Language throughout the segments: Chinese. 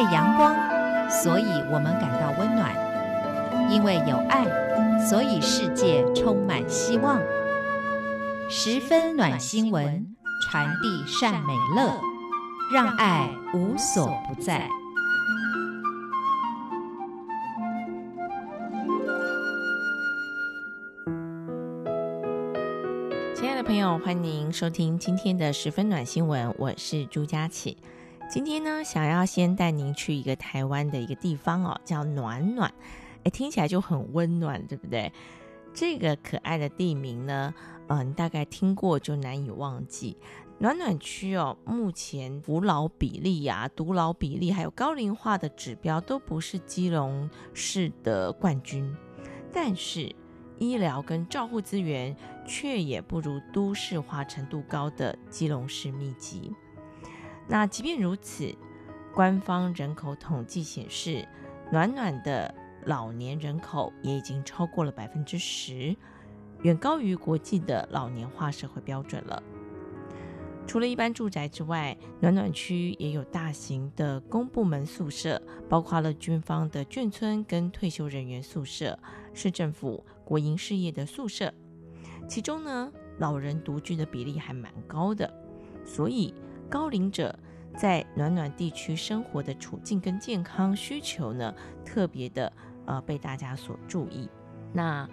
为阳光，所以我们感到温暖；因为有爱，所以世界充满希望。十分暖新闻，传递善美乐，让爱无所不在。亲爱的朋友，欢迎收听今天的十分暖新闻，我是朱佳琪。今天呢，想要先带您去一个台湾的一个地方哦，叫暖暖，哎，听起来就很温暖，对不对？这个可爱的地名呢，嗯、呃，你大概听过就难以忘记。暖暖区哦，目前扶老比例呀、啊、独老比例还有高龄化的指标都不是基隆市的冠军，但是医疗跟照护资源却也不如都市化程度高的基隆市密集。那即便如此，官方人口统计显示，暖暖的老年人口也已经超过了百分之十，远高于国际的老年化社会标准了。除了一般住宅之外，暖暖区也有大型的公部门宿舍，包括了军方的眷村跟退休人员宿舍，市政府国营事业的宿舍。其中呢，老人独居的比例还蛮高的，所以。高龄者在暖暖地区生活的处境跟健康需求呢，特别的呃被大家所注意。那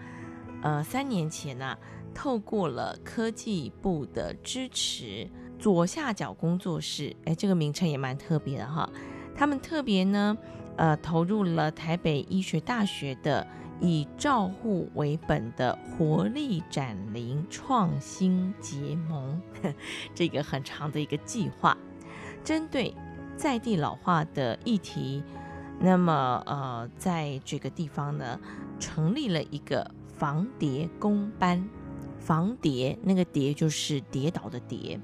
呃三年前呢、透过了科技部的支持，左下角工作室，哎，这个名称也蛮特别的哈。他们特别呢，呃，投入了台北医学大学的。以照护为本的活力展龄创新结盟，这个很长的一个计划，针对在地老化的议题，那么呃，在这个地方呢，成立了一个防跌工班，防跌那个跌就是跌倒的跌，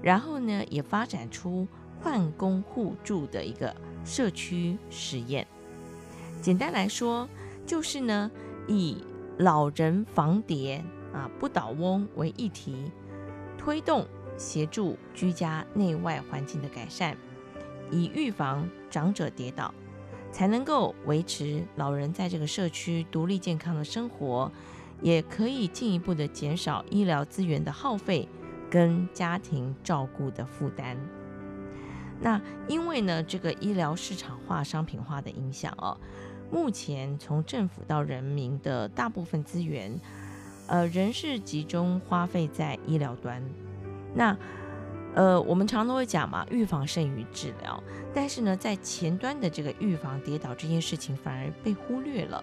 然后呢，也发展出换工互助的一个社区实验，简单来说。就是呢，以老人防跌啊不倒翁为议题，推动协助居家内外环境的改善，以预防长者跌倒，才能够维持老人在这个社区独立健康的生活，也可以进一步的减少医疗资源的耗费跟家庭照顾的负担。那因为呢，这个医疗市场化、商品化的影响哦。目前，从政府到人民的大部分资源，呃，仍是集中花费在医疗端。那，呃，我们常都会讲嘛，预防胜于治疗。但是呢，在前端的这个预防跌倒这件事情，反而被忽略了。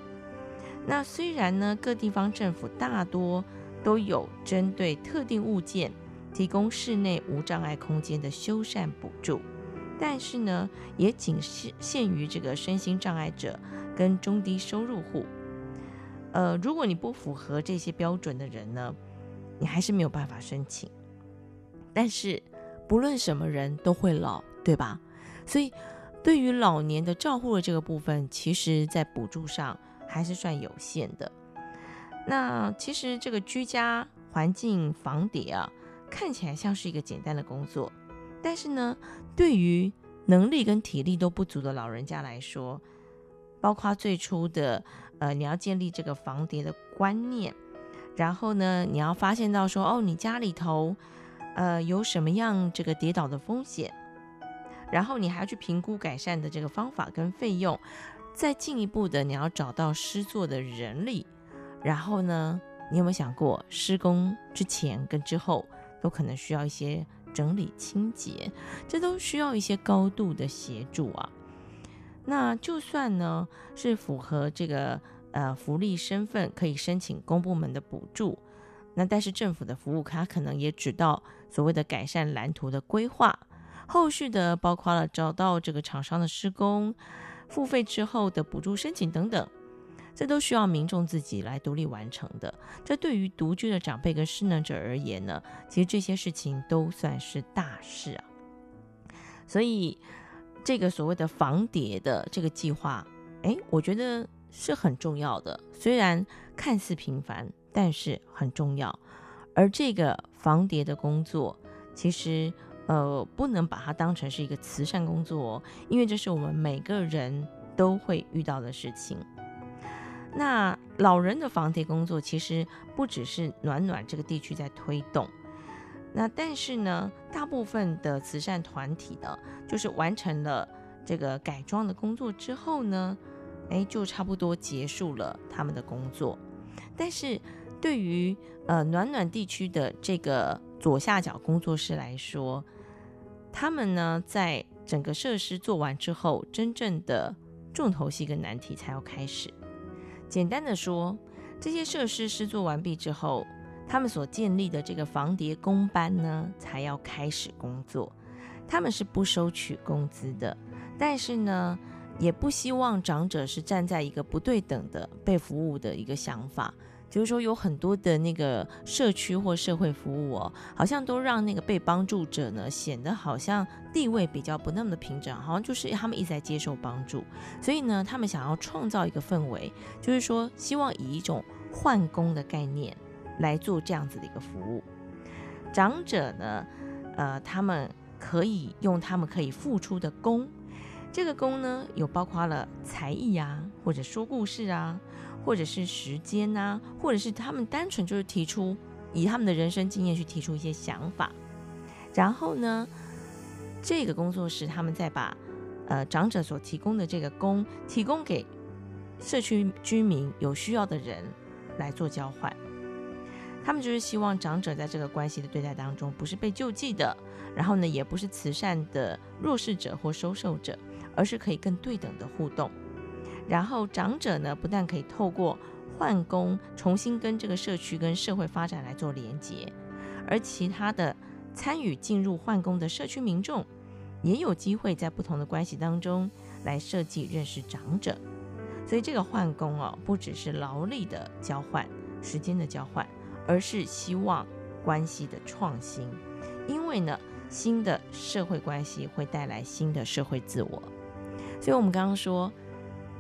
那虽然呢，各地方政府大多都有针对特定物件提供室内无障碍空间的修缮补助。但是呢，也仅限限于这个身心障碍者跟中低收入户。呃，如果你不符合这些标准的人呢，你还是没有办法申请。但是不论什么人都会老，对吧？所以对于老年的照护的这个部分，其实在补助上还是算有限的。那其实这个居家环境防跌啊，看起来像是一个简单的工作。但是呢，对于能力跟体力都不足的老人家来说，包括最初的呃，你要建立这个防跌的观念，然后呢，你要发现到说，哦，你家里头呃有什么样这个跌倒的风险，然后你还要去评估改善的这个方法跟费用，再进一步的你要找到施作的人力，然后呢，你有没有想过施工之前跟之后都可能需要一些。整理清洁，这都需要一些高度的协助啊。那就算呢是符合这个呃福利身份，可以申请公部门的补助，那但是政府的服务，卡可能也只到所谓的改善蓝图的规划，后续的包括了找到这个厂商的施工，付费之后的补助申请等等。这都需要民众自己来独立完成的。这对于独居的长辈跟失能者而言呢，其实这些事情都算是大事啊。所以，这个所谓的防跌的这个计划，哎，我觉得是很重要的。虽然看似平凡，但是很重要。而这个防跌的工作，其实呃，不能把它当成是一个慈善工作哦，因为这是我们每个人都会遇到的事情。那老人的防跌工作其实不只是暖暖这个地区在推动，那但是呢，大部分的慈善团体呢，就是完成了这个改装的工作之后呢，哎，就差不多结束了他们的工作。但是对于呃暖暖地区的这个左下角工作室来说，他们呢在整个设施做完之后，真正的重头戏跟难题才要开始。简单的说，这些设施施作完毕之后，他们所建立的这个防谍工班呢，才要开始工作。他们是不收取工资的，但是呢，也不希望长者是站在一个不对等的被服务的一个想法。就是说，有很多的那个社区或社会服务哦，好像都让那个被帮助者呢，显得好像地位比较不那么的平等，好像就是他们一直在接受帮助。所以呢，他们想要创造一个氛围，就是说，希望以一种换工的概念来做这样子的一个服务。长者呢，呃，他们可以用他们可以付出的工，这个工呢，有包括了才艺啊，或者说故事啊。或者是时间呐、或者是他们单纯就是提出以他们的人生经验去提出一些想法，然后呢，这个工作室他们再把呃长者所提供的这个工提供给社区居民有需要的人来做交换，他们就是希望长者在这个关系的对待当中不是被救济的，然后呢也不是慈善的弱势者或收受者，而是可以更对等的互动。然后长者呢，不但可以透过换工重新跟这个社区跟社会发展来做连接，而其他的参与进入换工的社区民众，也有机会在不同的关系当中来设计认识长者。所以这个换工哦，不只是劳力的交换、时间的交换，而是希望关系的创新。因为呢，新的社会关系会带来新的社会自我。所以我们刚刚说。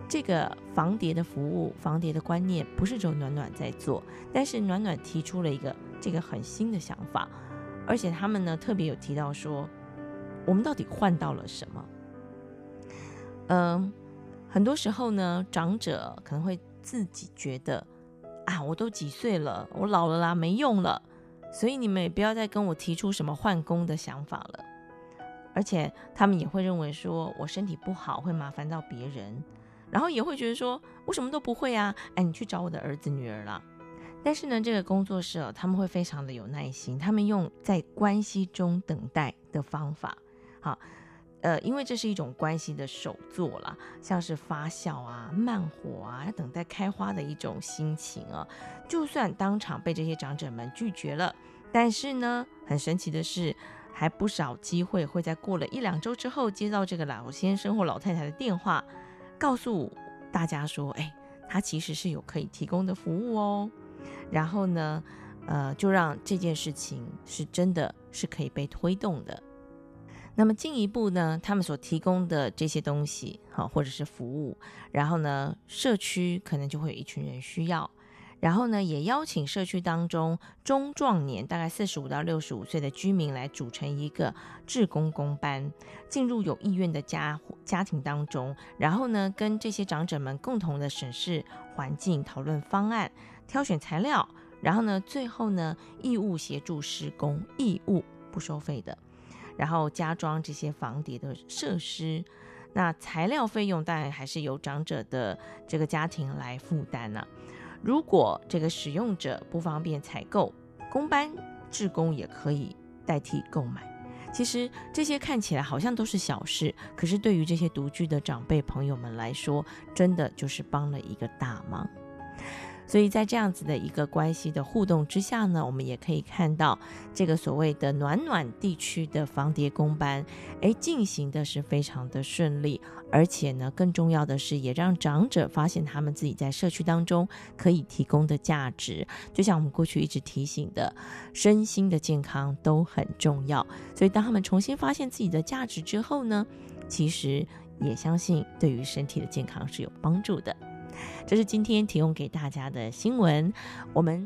这个防跌的服务、防跌的观念不是只有暖暖在做，但是暖暖提出了一个这个很新的想法，而且他们呢特别有提到说，我们到底换到了什么？嗯，很多时候呢，长者可能会自己觉得啊，我都几岁了，我老了啦，没用了，所以你们也不要再跟我提出什么换工的想法了，而且他们也会认为说我身体不好会麻烦到别人。然后也会觉得说，我什么都不会啊，哎，你去找我的儿子女儿了。但是呢，这个工作室哦，他们会非常的有耐心，他们用在关系中等待的方法，好，呃，因为这是一种关系的手作啦，像是发酵啊、慢火啊，等待开花的一种心情啊。就算当场被这些长者们拒绝了，但是呢，很神奇的是，还不少机会会在过了一两周之后接到这个老先生或老太太的电话。告诉大家说，哎，他其实是有可以提供的服务哦。然后呢，呃，就让这件事情是真的是可以被推动的。那么进一步呢，他们所提供的这些东西，好，或者是服务，然后呢，社区可能就会有一群人需要。然后呢，也邀请社区当中中壮年，大概四十五到六十五岁的居民来组成一个志工工班，进入有意愿的家家庭当中，然后呢，跟这些长者们共同的审视环境、讨论方案、挑选材料，然后呢，最后呢，义务协助施工，义务不收费的，然后加装这些防叠的设施。那材料费用当然还是由长者的这个家庭来负担呢、如果这个使用者不方便采购，工班志工也可以代替购买。其实这些看起来好像都是小事，可是对于这些独居的长辈朋友们来说，真的就是帮了一个大忙。所以在这样子的一个关系的互动之下呢，我们也可以看到这个所谓的暖暖地区的防跌工班，诶，进行的是非常的顺利，而且呢，更重要的是，也让长者发现他们自己在社区当中可以提供的价值。就像我们过去一直提醒的，身心的健康都很重要。所以当他们重新发现自己的价值之后呢，其实也相信对于身体的健康是有帮助的。这是今天提供给大家的新闻，我们。